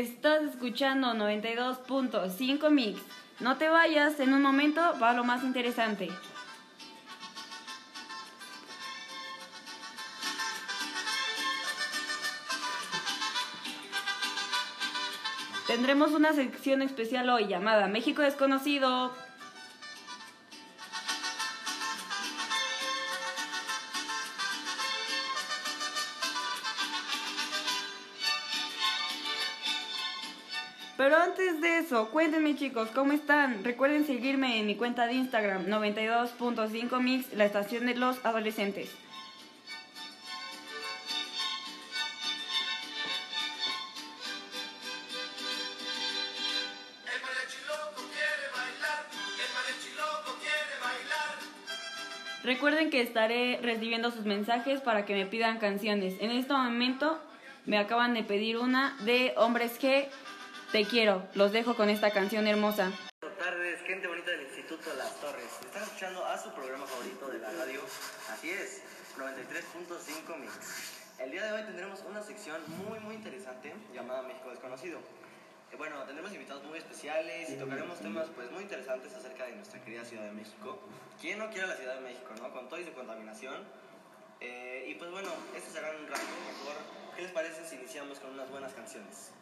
Estás escuchando 92.5 Mix. No te vayas, en un momento va lo más interesante. Tendremos una sección especial hoy llamada México Desconocido. Pero antes de eso, cuéntenme chicos, ¿cómo están? Recuerden seguirme en mi cuenta de Instagram 92.5 Mix, la estación de los adolescentes. Recuerden que estaré recibiendo sus mensajes para que me pidan canciones. En este momento me acaban de pedir una de Hombres G. Te quiero. Los dejo con esta canción hermosa. Buenas tardes, gente bonita del Instituto Las Torres. Están escuchando a su programa favorito de la radio. Así es, 93.5 Mix. El día de hoy tendremos una sección muy, muy interesante llamada México Desconocido. Eh, Bueno, tendremos invitados muy especiales y tocaremos temas pues muy interesantes acerca de nuestra querida Ciudad de México. ¿Quién no quiere la Ciudad de México, no? Con toda y su contaminación. Eh, y pues bueno, este será un rato mejor. ¿Qué les parece si iniciamos con unas buenas canciones?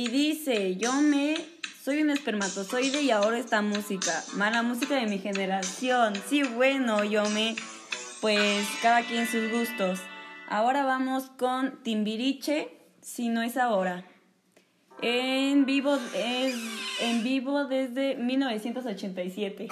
Y dice, yo me... Soy un espermatozoide y ahora esta música. Mala música de mi generación. Sí, bueno, yo me... Pues cada quien sus gustos. Ahora vamos con Timbiriche, si no es ahora. En vivo, es, en vivo desde 1987.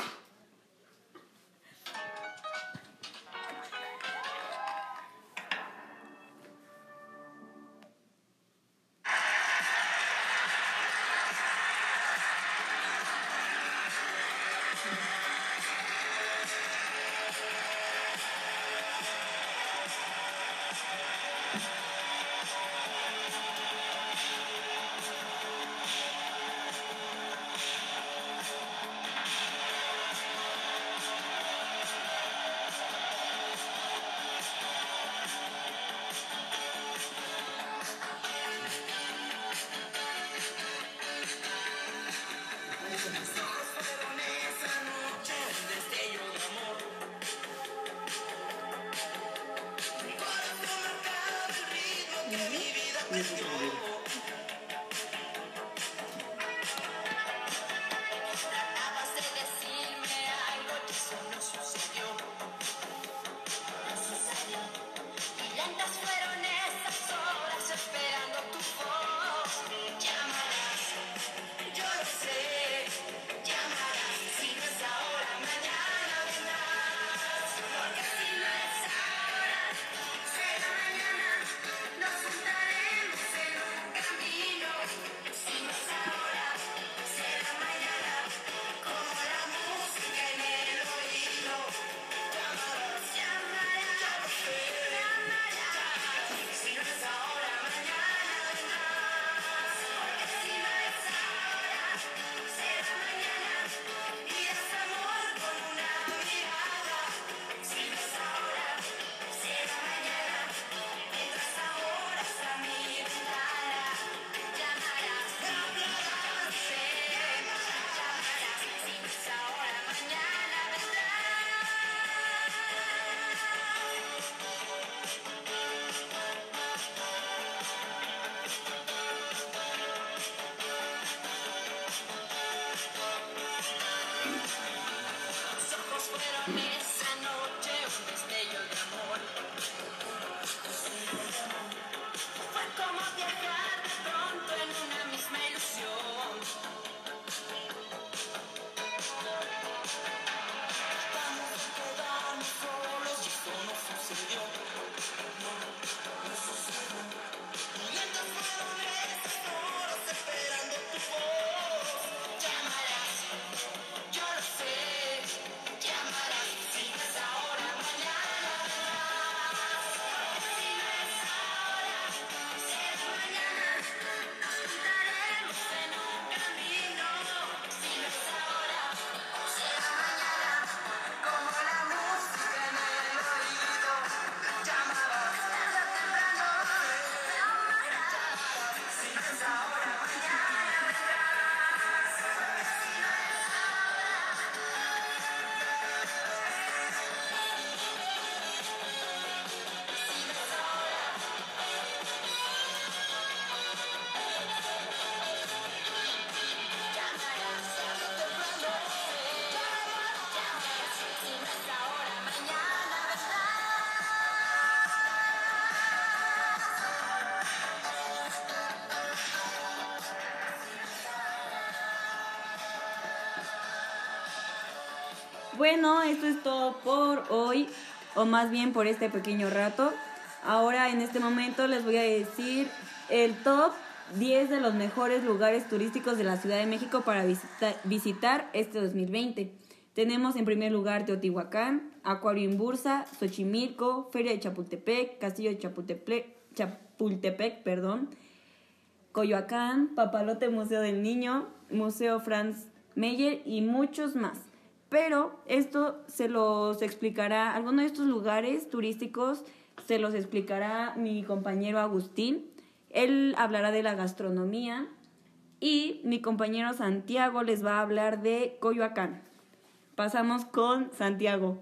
Bueno, esto es todo por hoy, o más bien por este pequeño rato. Ahora, en este momento, les voy a decir el top 10 de los mejores lugares turísticos de la Ciudad de México para visita- visitar este 2020. Tenemos en primer lugar Teotihuacán, Acuario en Bursa, Xochimilco, Feria de Chapultepec, Castillo de Chapultepec, Chapultepec, perdón, Coyoacán, Papalote Museo del Niño, Museo Franz Meyer y muchos más. Pero esto se los explicará, algunos de estos lugares turísticos se los explicará mi compañero Agustín. Él hablará de la gastronomía y mi compañero Santiago les va a hablar de Coyoacán. Pasamos con Santiago.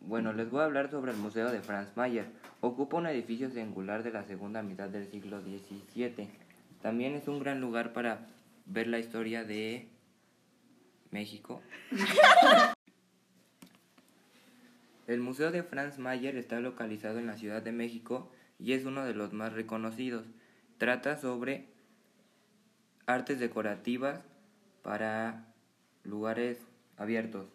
Bueno, les voy a hablar sobre el Museo de Franz Mayer. Ocupa un edificio singular de la segunda mitad del siglo XVII. También es un gran lugar para ver la historia de México. El Museo de Franz Mayer está localizado en la Ciudad de México y es uno de los más reconocidos. Trata sobre artes decorativas para lugares abiertos.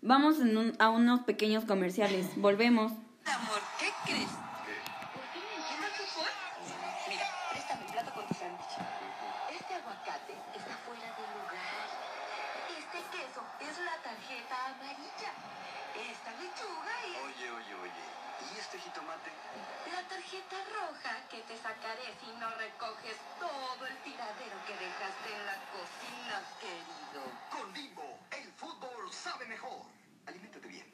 Vamos en un- a unos pequeños comerciales. Volvemos. Amor, ¿qué crees? ¿Por qué me entiendo el fútbol? Mira, préstame un plato con tu sándwich. Este aguacate está fuera de lugar. Es la tarjeta amarilla. Esta lechuga es Oye, oye, oye. ¿Y este jitomate? la tarjeta roja que te sacaré si no recoges todo el tiradero que dejaste en la cocina, querido. Con Bimbo, el fútbol sabe mejor. Aliméntate bien.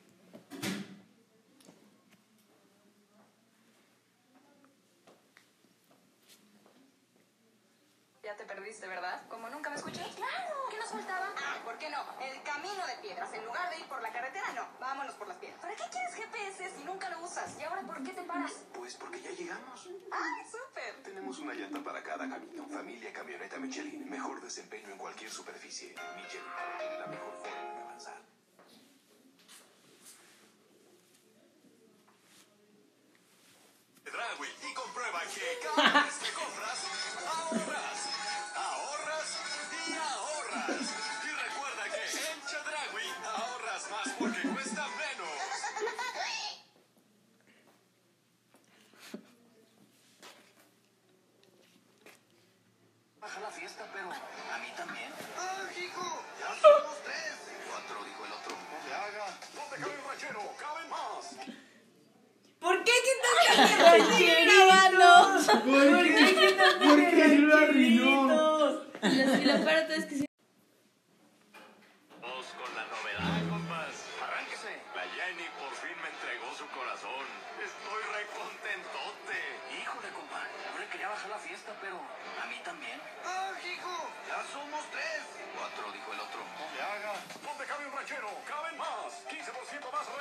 Ya te perdiste, ¿verdad? ¿Como nunca me escuchas? ¡Claro! ¿Qué nos faltaba? Ah, ¿por qué no? El camino de piedras. En lugar de ir por la carretera, no. Vámonos por las piedras. ¿Para qué quieres GPS si nunca lo usas? ¿Y ahora por qué te paras? Pues porque ya llegamos. ¡Ay, súper! Tenemos una llanta para cada camino. Familia Camioneta Michelin. Mejor desempeño en cualquier superficie. Michelin la mejor forma más porque cuesta menos.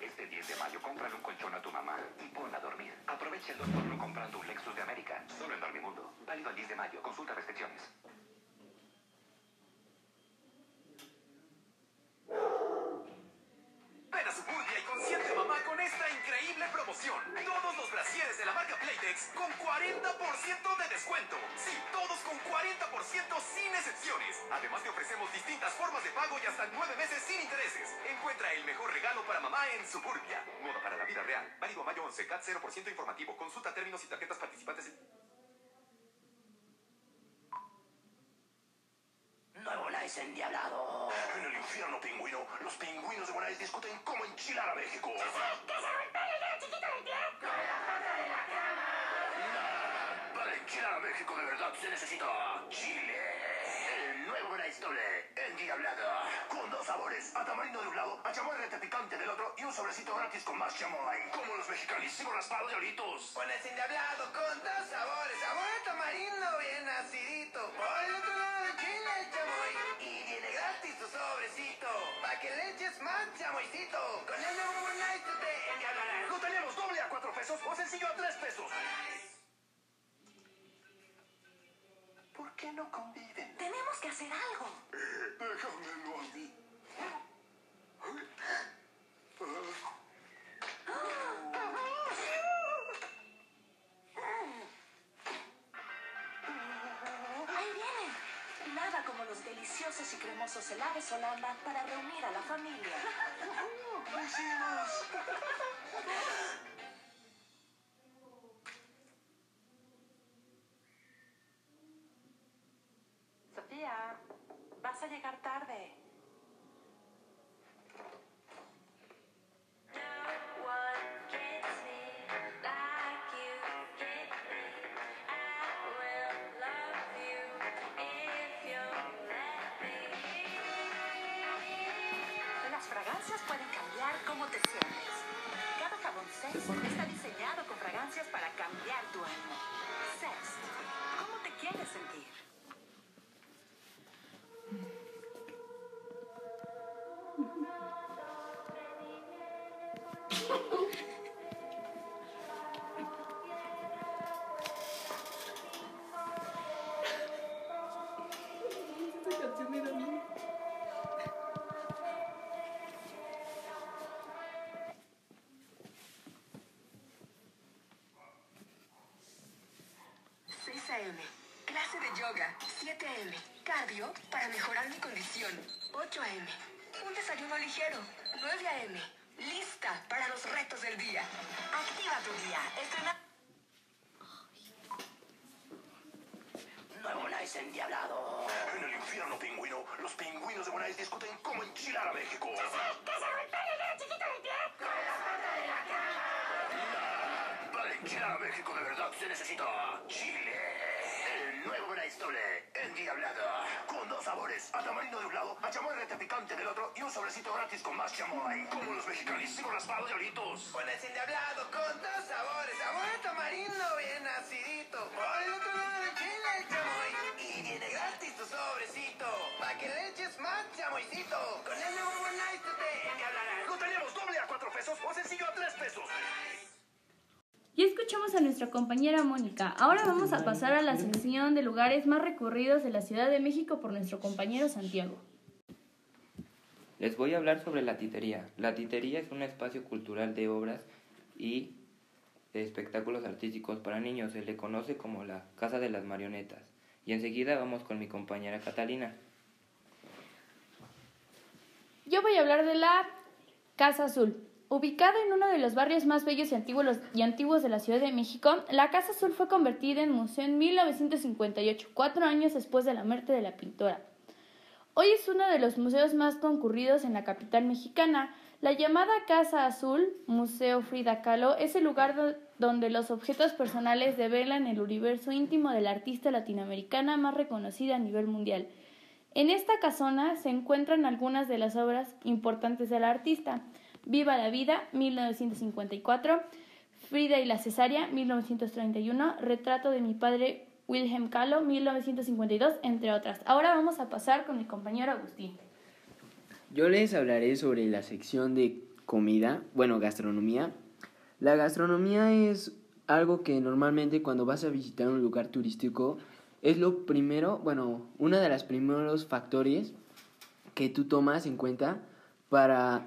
Este 10 de mayo, cómprale un colchón a tu mamá y ponla a dormir. Aprovecha el nocturno comprando un Lexus de América. Solo en Dormimundo. Válido el 10 de mayo. Consulta restricciones. Términos y tarjetas participantes. Nuevo Nice endiablado. En el infierno, pingüino, los pingüinos de Bonais discuten cómo enchilar a México. Para enchilar a México de verdad se necesita chile. El Nice doble, endiablado. Con dos sabores, a tamarindo de un lado, a chamoy picante del otro y un sobrecito gratis con más chamoy. Como los mexicanísimos raspados de oritos. Pones endiablado con dos sabores, sabor a tamarindo bien acidito. Por el otro lado el chile el chamoy y viene gratis tu sobrecito. Pa' que le eches más chamoycito. Con el nuevo Nice tú te endiablarás. Lo tenemos doble a cuatro pesos o sencillo a tres pesos. Qué no conviven? Tenemos que hacer algo. Déjamelo a mí. Ahí vienen. Nada como los deliciosos y cremosos helados Holanda para reunir a la familia. ¡Lo llegar tarde. Las fragancias pueden cambiar cómo te sientes. Cada jabón está diseñado con fragancias para cambiar tu ánimo. Zest, ¿cómo te quieres sentir? a.m. Clase de yoga. 7 a.m. Cardio para mejorar mi condición. 8 a.m. Un desayuno ligero. 9 a.m. Lista para los retos del día. Activa tu día. Estrena... Nuevo Nice endiablado. En el infierno pingüino, los pingüinos de Bonais discuten cómo enchilar a México. Para enchilar a México de verdad se necesita chile. Nuevo Bonais doble, endiablado. Con dos sabores, a tamarindo de un lado, a chamoy picante del otro y un sobrecito gratis con más chamoy. Como los mexicanísimos raspados de oritos. Pones endiablado con dos sabores, sabor a tamarindo bien acidito. Por el otro lado el chile el chamoy y viene gratis tu sobrecito. Pa' que le eches más chamoycito. Con el nuevo Nice tú te endiablarás. Lo tenemos doble a cuatro pesos o sencillo a tres pesos. Ya escuchamos a nuestra compañera Mónica. Ahora vamos a pasar a la sección de lugares más recurridos de la Ciudad de México por nuestro compañero Santiago. Les voy a hablar sobre la titería. La titería es un espacio cultural de obras y de espectáculos artísticos para niños. Se le conoce como la Casa de las Marionetas. Y enseguida vamos con mi compañera Catalina. Yo voy a hablar de la Casa Azul. Ubicada en uno de los barrios más bellos y antiguos, de la Ciudad de México, la Casa Azul fue convertida en museo en 1958, cuatro años después de la muerte de la pintora. Hoy es uno de los museos más concurridos en la capital mexicana. La llamada Casa Azul, Museo Frida Kahlo, es el lugar do- donde los objetos personales develan el universo íntimo de la artista latinoamericana más reconocida a nivel mundial. En esta casona se encuentran algunas de las obras importantes de la artista. Viva la vida, 1954, Frida y la cesárea, 1931, Retrato de mi padre, Wilhelm Kahlo, 1952, entre otras. Ahora vamos a pasar con mi compañero Agustín. Yo les hablaré sobre la sección de comida, bueno, gastronomía. La gastronomía es algo que normalmente cuando vas a visitar un lugar turístico es lo primero, bueno, uno de los primeros factores que tú tomas en cuenta para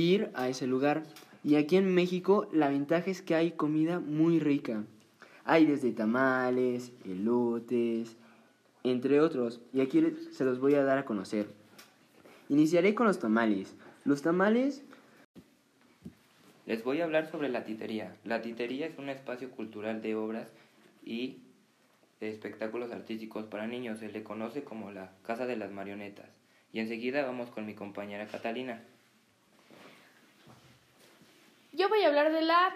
ir a ese lugar. Y aquí en México la ventaja es que hay comida muy rica. Hay desde tamales, elotes, entre otros. Y aquí se los voy a dar a conocer. Iniciaré con los tamales. Los tamales Les voy a hablar sobre la titería. La titería es un espacio cultural de obras y espectáculos artísticos para niños. Se le conoce como la Casa de las Marionetas. Y enseguida vamos con mi compañera Catalina. Yo voy a hablar de la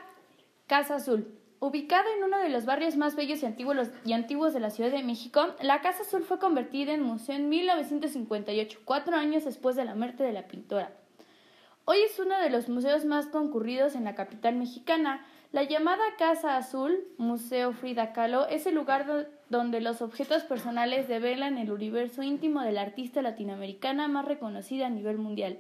Casa Azul. Ubicada en uno de los barrios más bellos y antiguos, y antiguos de la Ciudad de México, la Casa Azul fue convertida en museo en 1958, cuatro años después de la muerte de la pintora. Hoy es uno de los museos más concurridos en la capital mexicana. La llamada Casa Azul, Museo Frida Kahlo, es el lugar donde los objetos personales develan el universo íntimo de la artista latinoamericana más reconocida a nivel mundial.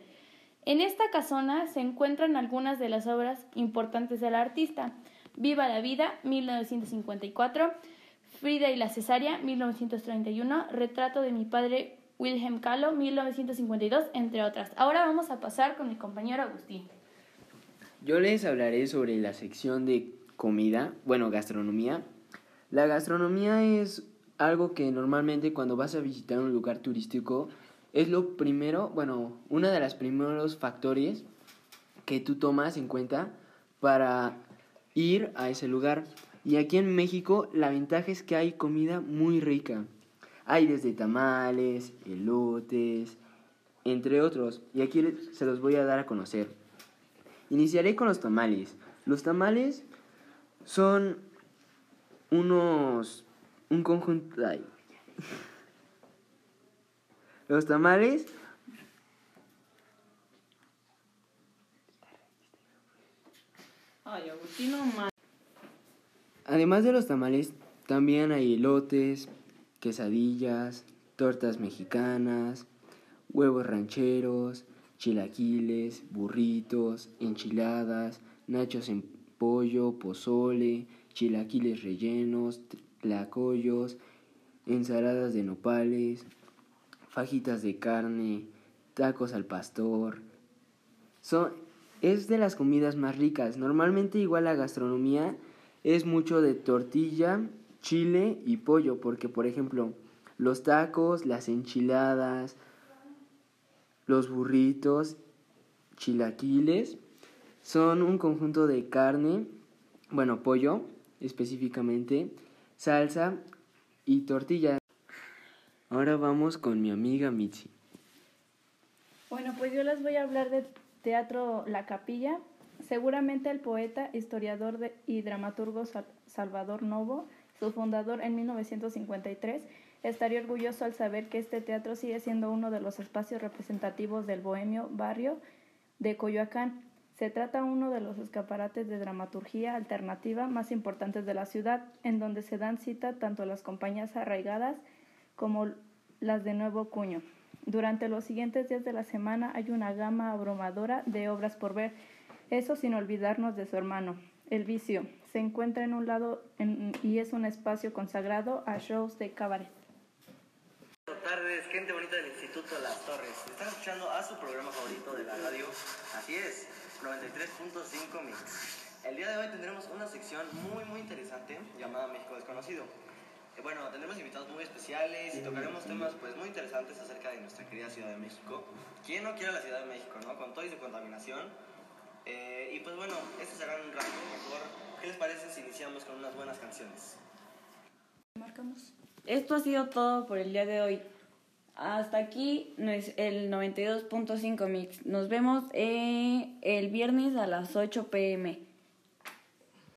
En esta casona se encuentran algunas de las obras importantes de la artista. Viva la vida, 1954, Frida y la cesárea, 1931, Retrato de mi padre, Wilhelm Kahlo, 1952, entre otras. Ahora vamos a pasar con mi compañero Agustín. Yo les hablaré sobre la sección de comida, bueno, gastronomía. La gastronomía es algo que normalmente cuando vas a visitar un lugar turístico es lo primero, bueno, uno de los primeros factores que tú tomas en cuenta para ir a ese lugar. Y aquí en México la ventaja es que hay comida muy rica. Hay desde tamales, elotes, entre otros. Y aquí se los voy a dar a conocer. Iniciaré con los tamales. Los tamales son unos... un conjunto... Los tamales. Además de los tamales, también hay elotes, quesadillas, tortas mexicanas, huevos rancheros, chilaquiles, burritos, enchiladas, nachos en pollo, pozole, chilaquiles rellenos, tlacoyos, ensaladas de nopales, fajitas de carne, tacos al pastor. Son, es de las comidas más ricas. Normalmente igual la gastronomía es mucho de tortilla, chile y pollo, porque por ejemplo los tacos, las enchiladas, los burritos, chilaquiles, son un conjunto de carne, bueno, pollo específicamente, salsa y tortilla. Ahora vamos con mi amiga Mitzi. Bueno, pues yo les voy a hablar de Teatro La Capilla. Seguramente el poeta, historiador y dramaturgo Salvador Novo, su fundador en 1953, estaría orgulloso al saber que este teatro sigue siendo uno de los espacios representativos del bohemio barrio de Coyoacán. Se trata uno de los escaparates de dramaturgia alternativa más importantes de la ciudad, en donde se dan cita tanto las compañías arraigadas como las de nuevo cuño. Durante los siguientes días de la semana hay una gama abrumadora de obras por ver, eso sin olvidarnos de su hermano, el vicio. Se encuentra en un lado y es un espacio consagrado a shows de cabaret. Buenas tardes, gente bonita del Instituto las Torres. Están escuchando a su programa favorito de la radio. Así es, 93.5 Mix. El día de hoy tendremos una sección muy muy interesante llamada México Desconocido. Eh, bueno, tendremos invitados muy especiales y tocaremos temas pues muy interesantes acerca de nuestra querida Ciudad de México. ¿Quién no quiere la Ciudad de México, no? Con todo y su contaminación. Eh, y pues bueno, este será un rato mejor. ¿Qué les parece si iniciamos con unas buenas canciones? Marcamos. Esto ha sido todo por el día de hoy. Hasta aquí el 92.5 Mix. Nos vemos eh, el viernes a las 8 pm.